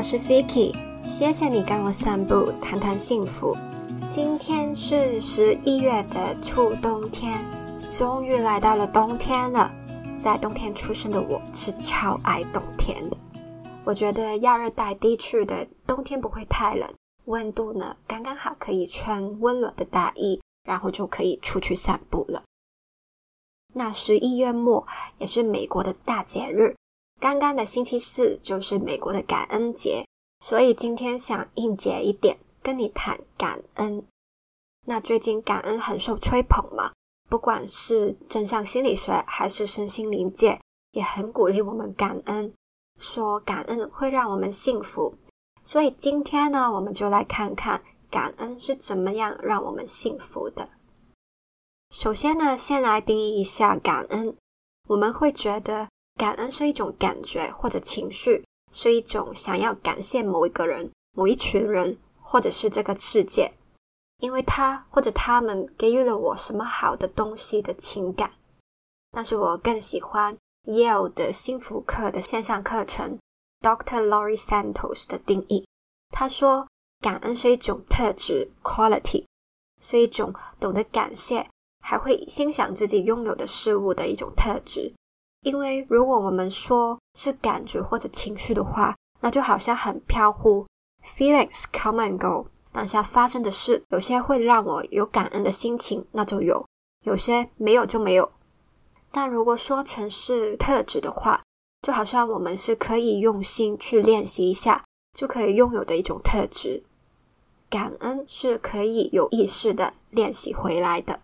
我是 Vicky，谢谢你跟我散步，谈谈幸福。今天是十一月的初冬天，终于来到了冬天了。在冬天出生的我是超爱冬天的。我觉得亚热带地区的冬天不会太冷，温度呢刚刚好，可以穿温暖的大衣，然后就可以出去散步了。那十一月末也是美国的大节日。刚刚的星期四就是美国的感恩节，所以今天想应节一点，跟你谈感恩。那最近感恩很受吹捧嘛，不管是正向心理学还是身心灵界，也很鼓励我们感恩，说感恩会让我们幸福。所以今天呢，我们就来看看感恩是怎么样让我们幸福的。首先呢，先来定义一下感恩，我们会觉得。感恩是一种感觉或者情绪，是一种想要感谢某一个人、某一群人，或者是这个世界，因为他或者他们给予了我什么好的东西的情感。但是我更喜欢 Yale 的幸福课的线上课程，Dr. Lori Santos 的定义。他说，感恩是一种特质 （quality），是一种懂得感谢，还会欣赏自己拥有的事物的一种特质。因为如果我们说是感觉或者情绪的话，那就好像很飘忽，feelings come and go。当下发生的事，有些会让我有感恩的心情，那就有；有些没有就没有。但如果说成是特质的话，就好像我们是可以用心去练习一下，就可以拥有的一种特质。感恩是可以有意识的练习回来的。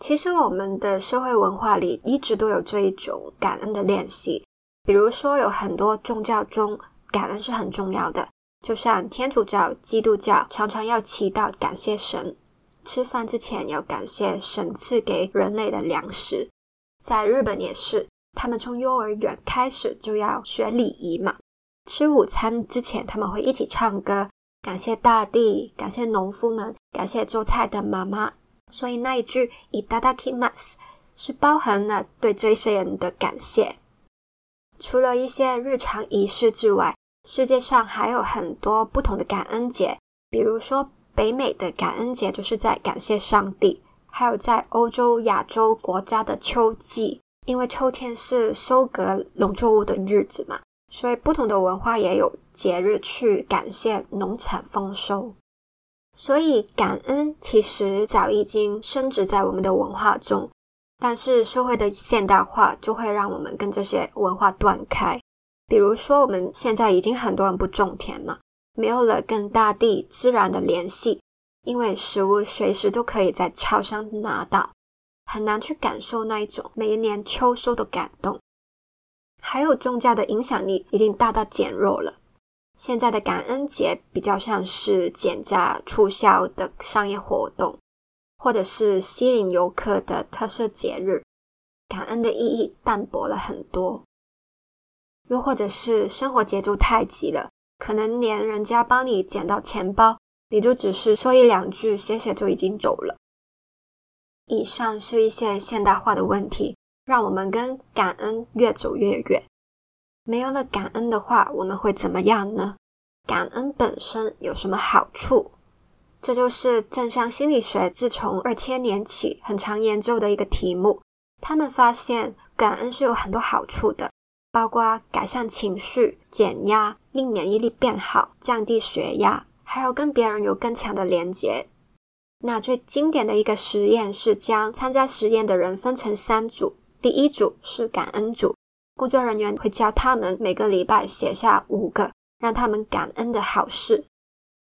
其实我们的社会文化里一直都有这一种感恩的练习，比如说有很多宗教中感恩是很重要的，就像天主教、基督教常常要祈祷感谢神，吃饭之前要感谢神赐给人类的粮食。在日本也是，他们从幼儿园开始就要学礼仪嘛，吃午餐之前他们会一起唱歌，感谢大地，感谢农夫们，感谢做菜的妈妈。所以那一句“いただきます”是包含了对这些人的感谢。除了一些日常仪式之外，世界上还有很多不同的感恩节。比如说，北美的感恩节就是在感谢上帝；还有在欧洲、亚洲国家的秋季，因为秋天是收割农作物的日子嘛，所以不同的文化也有节日去感谢农产丰收。 所以，感恩其实早已经升值在我们的文化中，但是社会的现代化就会让我们跟这些文化断开。比如说，我们现在已经很多人不种田嘛，没有了跟大地自然的联系，因为食物随时都可以在超商拿到，很难去感受那一种每一年秋收的感动。还有宗教的影响力已经大大减弱了。现在的感恩节比较像是减价促销的商业活动，或者是吸引游客的特色节日，感恩的意义淡薄了很多。又或者是生活节奏太急了，可能连人家帮你捡到钱包，你就只是说一两句谢谢就已经走了。以上是一些现代化的问题，让我们跟感恩越走越远。没有了感恩的话，我们会怎么样呢？感恩本身有什么好处？这就是正向心理学自从二千年起很常研究的一个题目。他们发现感恩是有很多好处的，包括改善情绪、减压、令免疫力变好、降低血压，还有跟别人有更强的连接。那最经典的一个实验是将参加实验的人分成三组，第一组是感恩组。工作人员会教他们每个礼拜写下五个让他们感恩的好事。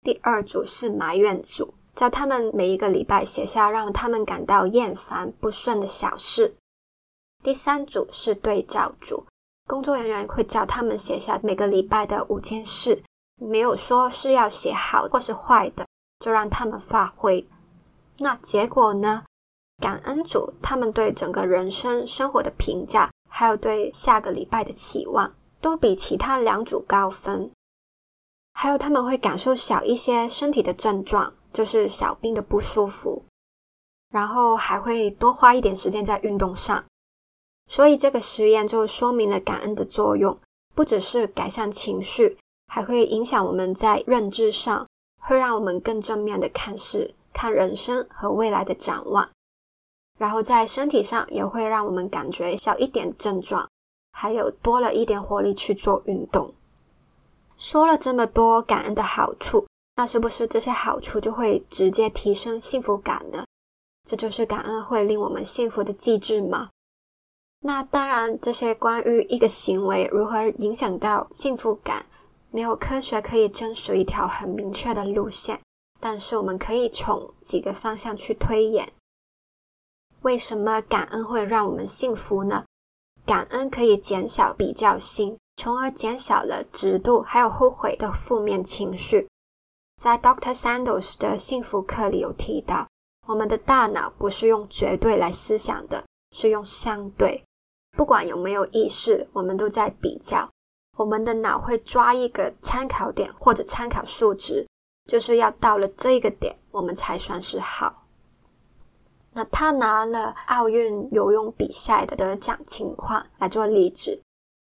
第二组是埋怨组，教他们每一个礼拜写下让他们感到厌烦、不顺的小事。第三组是对照组，工作人员会教他们写下每个礼拜的五件事，没有说是要写好或是坏的，就让他们发挥。那结果呢？感恩组他们对整个人生生活的评价。还有对下个礼拜的期望，都比其他两组高分。还有他们会感受小一些身体的症状，就是小病的不舒服，然后还会多花一点时间在运动上。所以这个实验就说明了感恩的作用，不只是改善情绪，还会影响我们在认知上，会让我们更正面的看事、看人生和未来的展望。然后在身体上也会让我们感觉小一点症状，还有多了一点活力去做运动。说了这么多感恩的好处，那是不是这些好处就会直接提升幸福感呢？这就是感恩会令我们幸福的机制吗？那当然，这些关于一个行为如何影响到幸福感，没有科学可以证实一条很明确的路线。但是我们可以从几个方向去推演。为什么感恩会让我们幸福呢？感恩可以减少比较心，从而减少了嫉妒还有后悔的负面情绪。在 Doctor Sandals 的幸福课里有提到，我们的大脑不是用绝对来思想的，是用相对。不管有没有意识，我们都在比较。我们的脑会抓一个参考点或者参考数值，就是要到了这个点，我们才算是好。那他拿了奥运游泳比赛的得奖情况来做例子，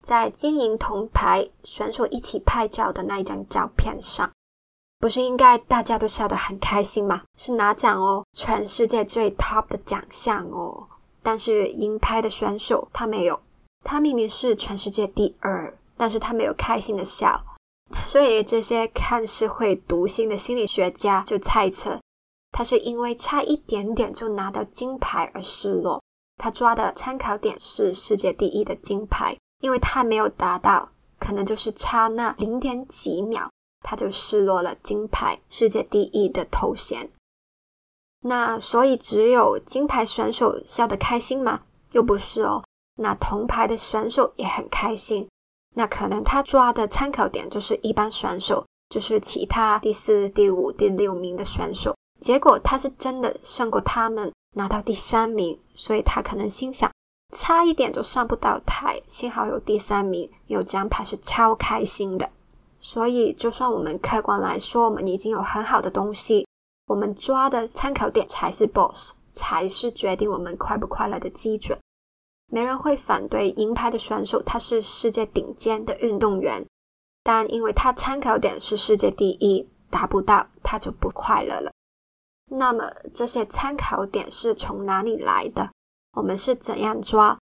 在金银铜牌选手一起拍照的那一张照片上，不是应该大家都笑得很开心吗？是拿奖哦，全世界最 top 的奖项哦。但是银牌的选手他没有，他明明是全世界第二，但是他没有开心的笑，所以这些看似会读心的心理学家就猜测，他是因为差一点点就拿到金牌而失落。他抓的参考点是世界第一的金牌，因为他没有达到，可能就是差那零点几秒，他就失落了金牌世界第一的头衔。那所以只有金牌选手笑得开心吗？又不是哦。那铜牌的选手也很开心。那可能他抓的参考点就是一般选手，就是其他第四、第五、第六名的选手。结果他是真的胜过他们，拿到第三名。所以他可能心想，差一点就上不到台，幸好有第三名，有奖牌是超开心的。所以就算我们客观来说，我们已经有很好的东西。我们抓的参考点才是 boss，才是决定我们快不快乐的基准。没人会反对银牌的选手，他是世界顶尖的运动员，但因为他参考点是世界第一，达不到他就不快乐了。那么这些参考点是从哪里来的？我们是怎样抓？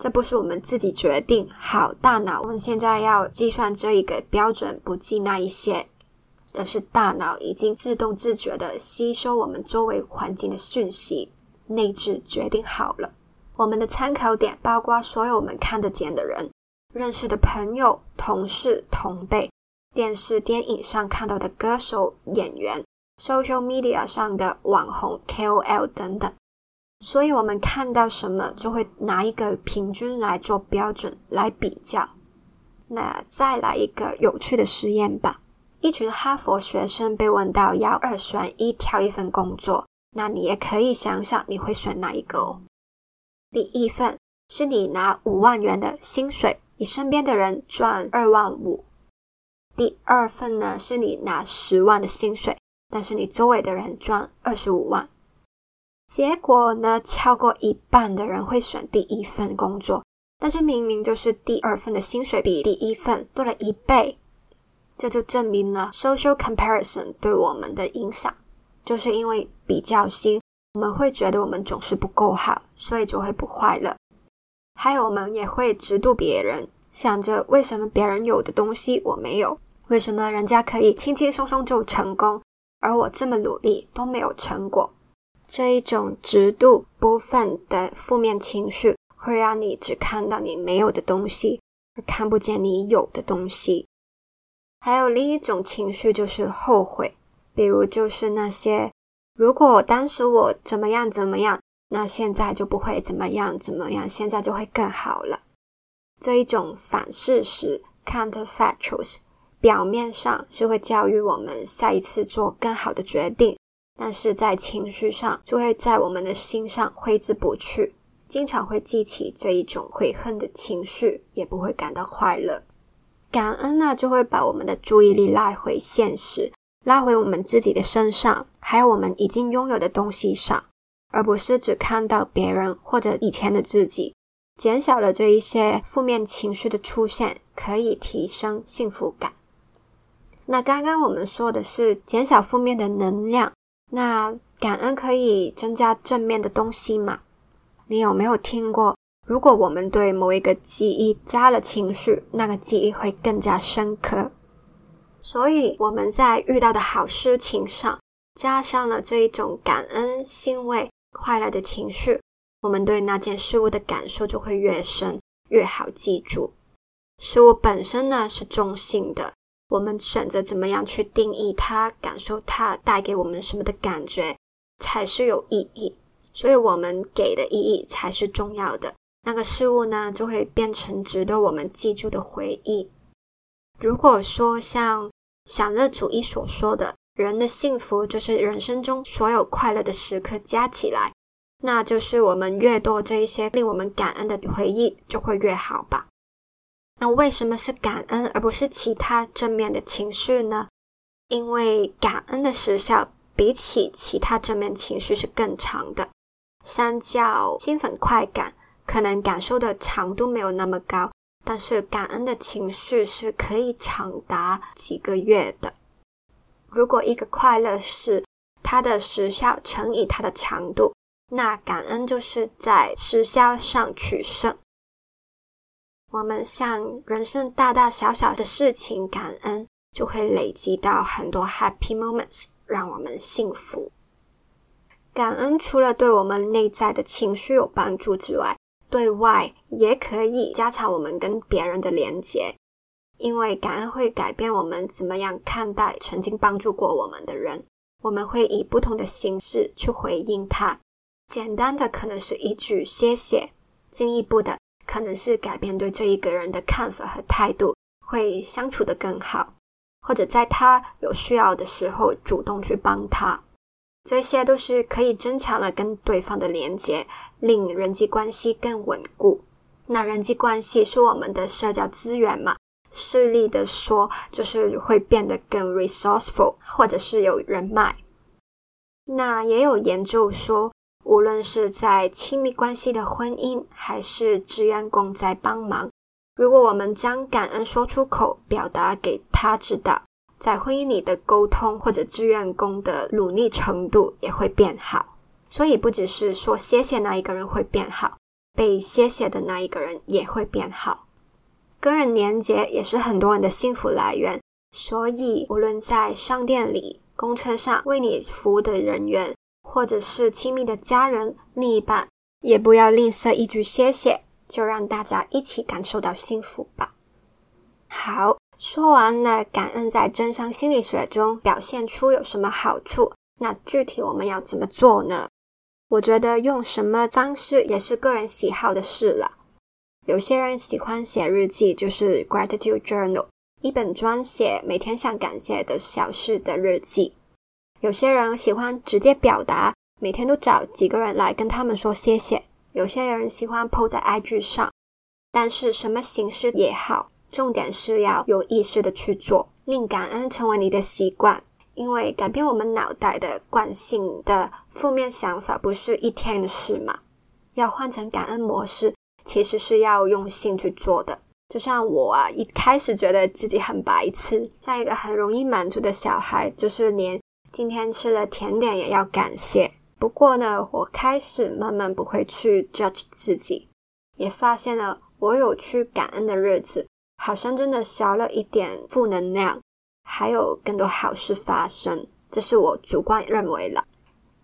这不是我们自己决定。好，大脑，我们现在要计算这一个标准，不计那一些。而是大脑已经自动自觉的吸收我们周围环境的讯息，内置决定好了。我们的参考点包括所有我们看得见的人、认识的朋友、同事、同辈、电视、电影上看到的歌手、演员、social media 上的网红、KOL 等等。所以，我们看到什么，就会拿一个平均来做标准来比较。那再来一个有趣的实验吧。一群哈佛学生被问到要二选一挑一份工作，那你也可以想想你会选哪一个哦。第一份是你拿五万元的薪水，你身边的人赚二万五；第二份呢是你拿十万的薪水，但是你周围的人赚二十五万。结果呢，超过一半的人会选第一份工作，但是明明就是第二份的薪水比第一份多了一倍。这就证明了 social comparison 对我们的影响，就是因为比较心，我们会觉得我们总是不够好，所以就会不快乐。还有，我们也会嫉妒别人，想着为什么别人有的东西我没有，为什么人家可以轻轻松松就成功，而我这么努力都没有成果。这一种极度部分的负面情绪，会让你只看到你没有的东西，而看不见你有的东西。还有另一种情绪就是后悔，比如就是那些如果当时我怎么样怎么样，那现在就不会怎么样怎么样，现在就会更好了。这一种反事实 （counterfactuals） 表面上是会教育我们下一次做更好的决定，但是在情绪上就会在我们的心上挥之不去，经常会记起这一种悔恨的情绪，也不会感到快乐。感恩呢，就会把我们的注意力拉回现实，拉回我们自己的身上，还有我们已经拥有的东西上，而不是只看到别人或者以前的自己，减少了这一些负面情绪的出现，可以提升幸福感。那刚刚我们说的是减少负面的能量，那感恩可以增加正面的东西吗？你有没有听过，如果我们对某一个记忆加了情绪，那个记忆会更加深刻？所以我们在遇到的好事情上加上了这一种感恩、欣慰、快乐的情绪，我们对那件事物的感受就会越深，越好记住。事物本身呢是中性的。我们选择怎么样去定义它，感受它带给我们什么的感觉，才是有意义。所以，我们给的意义才是重要的。那个事物呢，就会变成值得我们记住的回忆。如果说像享乐主义所说的，人的幸福就是人生中所有快乐的时刻加起来，那就是我们越多这一些令我们感恩的回忆，就会越好吧。那为什么是感恩而不是其他正面的情绪呢？因为感恩的时效比起其他正面情绪是更长的。相较兴奋快感，可能感受的长度没有那么高，但是感恩的情绪是可以长达几个月的。如果一个快乐是它的时效乘以它的长度，那感恩就是在时效上取胜。我们向人生大大小小的事情感恩，就会累积到很多 happy moments，让我们幸福。感恩除了对我们内在的情绪有帮助之外，对外也可以加强我们跟别人的连接。因为感恩会改变我们怎么样看待曾经帮助过我们的人，我们会以不同的形式去回应他。简单的可能是一句谢谢，进一步的。可能是改变对这一个人的看法和态度，会相处的更好，或者在他有需要的时候主动去帮他，这些都是可以增强了跟对方的连接，令人际关系更稳固。那人际关系是我们的社交资源嘛？势利的说，就是会变得更 resourceful，或者是有人脉。那也有研究说。无论是在亲密关系的婚姻，还是志愿工在帮忙，如果我们将感恩说出口，表达给他知道，在婚姻里的沟通或者志愿工的努力程度也会变好。所以，不只是说谢谢那一个人会变好，被谢谢的那一个人也会变好。个人连接也是很多人的幸福来源。所以，无论在商店里、公车上为你服务的人员。或者是亲密的家人、另一半，也不要吝啬一句谢谢，就让大家一起感受到幸福吧。好，说完了感恩在真商心理学中表现出有什么好处，那具体我们要怎么做呢？我觉得用什么方式也是个人喜好的事了。有些人喜欢写日记，就是 gratitude journal，一本专写每天想感谢的小事的日记。有些人喜欢直接表达，每天都找几个人来跟他们说谢谢。有些人喜欢 PO 在 IG 上，但是什么形式也好，重点是要有意识的去做，令感恩成为你的习惯。因为改变我们脑袋的惯性的负面想法不是一天的事嘛，要换成感恩模式，其实是要用心去做的。就像我啊，一开始觉得自己很白痴，像一个很容易满足的小孩，就是连。今天吃了甜点也要感谢。不过呢，我开始慢慢不会去 judge 自己，也发现了我有去感恩的日子，好像真的少了一点负能量，还有更多好事发生。这是我主观认为了。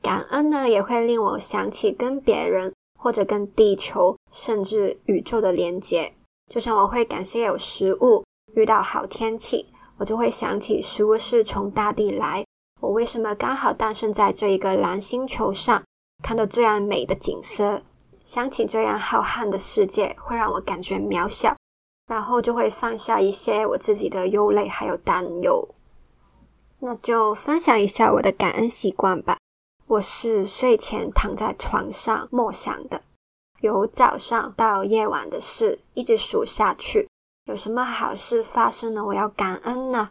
感恩呢，也会令我想起跟别人或者跟地球甚至宇宙的连接。就像我会感谢有食物，遇到好天气，我就会想起食物是从大地来。我为什么刚好诞生在这一个蓝星球上，看到这样美的景色，想起这样浩瀚的世界，会让我感觉渺小，然后就会放下一些我自己的忧虑还有担忧。那就分享一下我的感恩习惯吧。我是睡前躺在床上默想的，由早上到夜晚的事一直数下去，有什么好事发生了，我要感恩呢？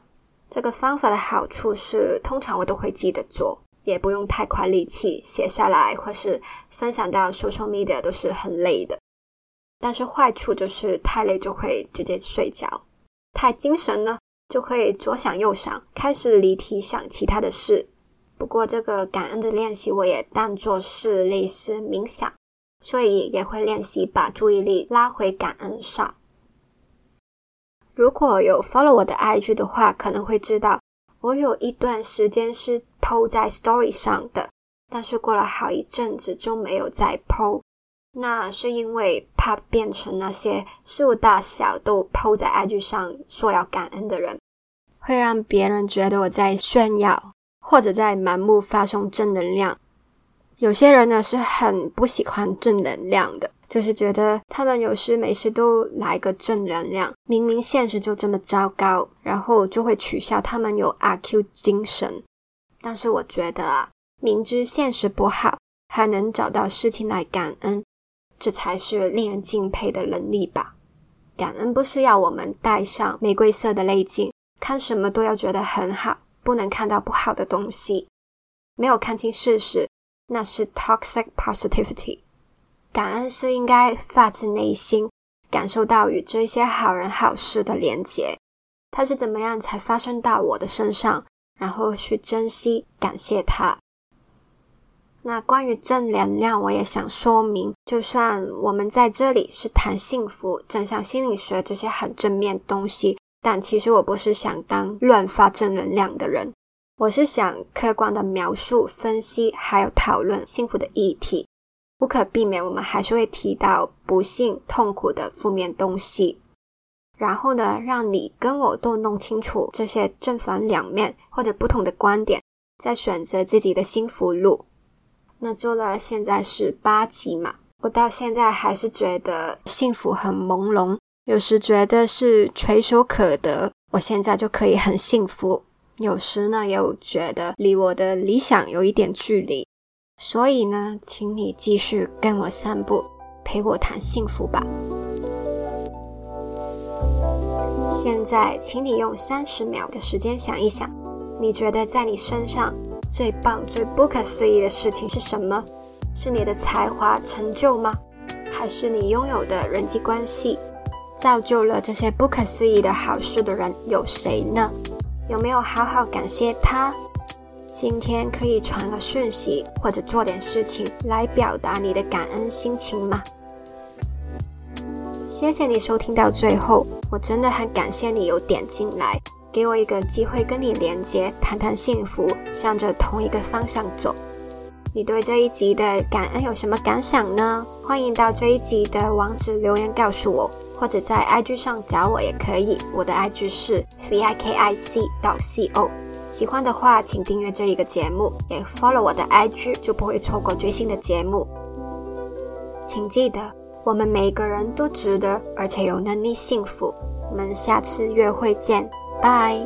这个方法的好处是，通常我都会记得做，也不用太花力气写下来，或是分享到 social media 都是很累的。但是坏处就是太累就会直接睡觉，太精神呢就会左想右想，开始离题想其他的事。不过这个感恩的练习，我也当作是类似冥想，所以也会练习把注意力拉回感恩上。如果有 follow 我的 IG 的话，可能会知道我有一段时间是 PO 在 Story 上的，但是过了好一阵子就没有再 PO。那是因为怕变成那些事物大小都 PO 在 IG 上说要感恩的人，会让别人觉得我在炫耀。或者在盲目发送正能量，有些人呢是很不喜欢正能量的，就是觉得他们有事没事都来个正能量，明明现实就这么糟糕，然后就会取笑他们有阿 Q 精神。但是我觉得啊，明知现实不好，还能找到事情来感恩，这才是令人敬佩的能力吧。感恩不需要我们戴上玫瑰色的泪镜，看什么都要觉得很好。不能看到不好的东西，没有看清事实，那是 toxic positivity。感恩是应该发自内心感受到与这些好人好事的连结，它是怎么样才发生到我的身上，然后去珍惜、感谢它。那关于正能量，我也想说明，就算我们在这里是谈幸福、正向心理学这些很正面东西。但其实我不是想当乱发正能量的人，我是想客观的描述、分析，还有讨论幸福的议题。不可避免，我们还是会提到不幸、痛苦的负面东西。然后呢，让你跟我都弄清楚这些正反两面或者不同的观点，再选择自己的幸福路。那做了现在是八集嘛，我到现在还是觉得幸福很朦胧。有时觉得是垂手可得，我现在就可以很幸福；有时呢，又觉得离我的理想有一点距离。所以呢，请你继续跟我散步，陪我谈幸福吧。现在，请你用三十秒的时间想一想，你觉得在你身上最棒、最不可思议的事情是什么？是你的才华、成就吗？还是你拥有的人际关系？造就了这些不可思议的好事的人有谁呢？有没有好好感谢他？今天可以传个讯息或者做点事情来表达你的感恩心情吗？谢谢你收听到最后，我真的很感谢你有点进来，给我一个机会跟你连接，谈谈幸福，向着同一个方向走。你对这一集的感恩有什么感想呢？欢迎到这一集的网址留言告诉我。或者在 IG 上找我也可以，我的 IG 是 vikic 到 co。喜欢的话，请订阅这一个节目，也 follow 我的 IG，就不会错过最新的节目。请记得，我们每个人都值得，而且有能力幸福。我们下次约会见，拜。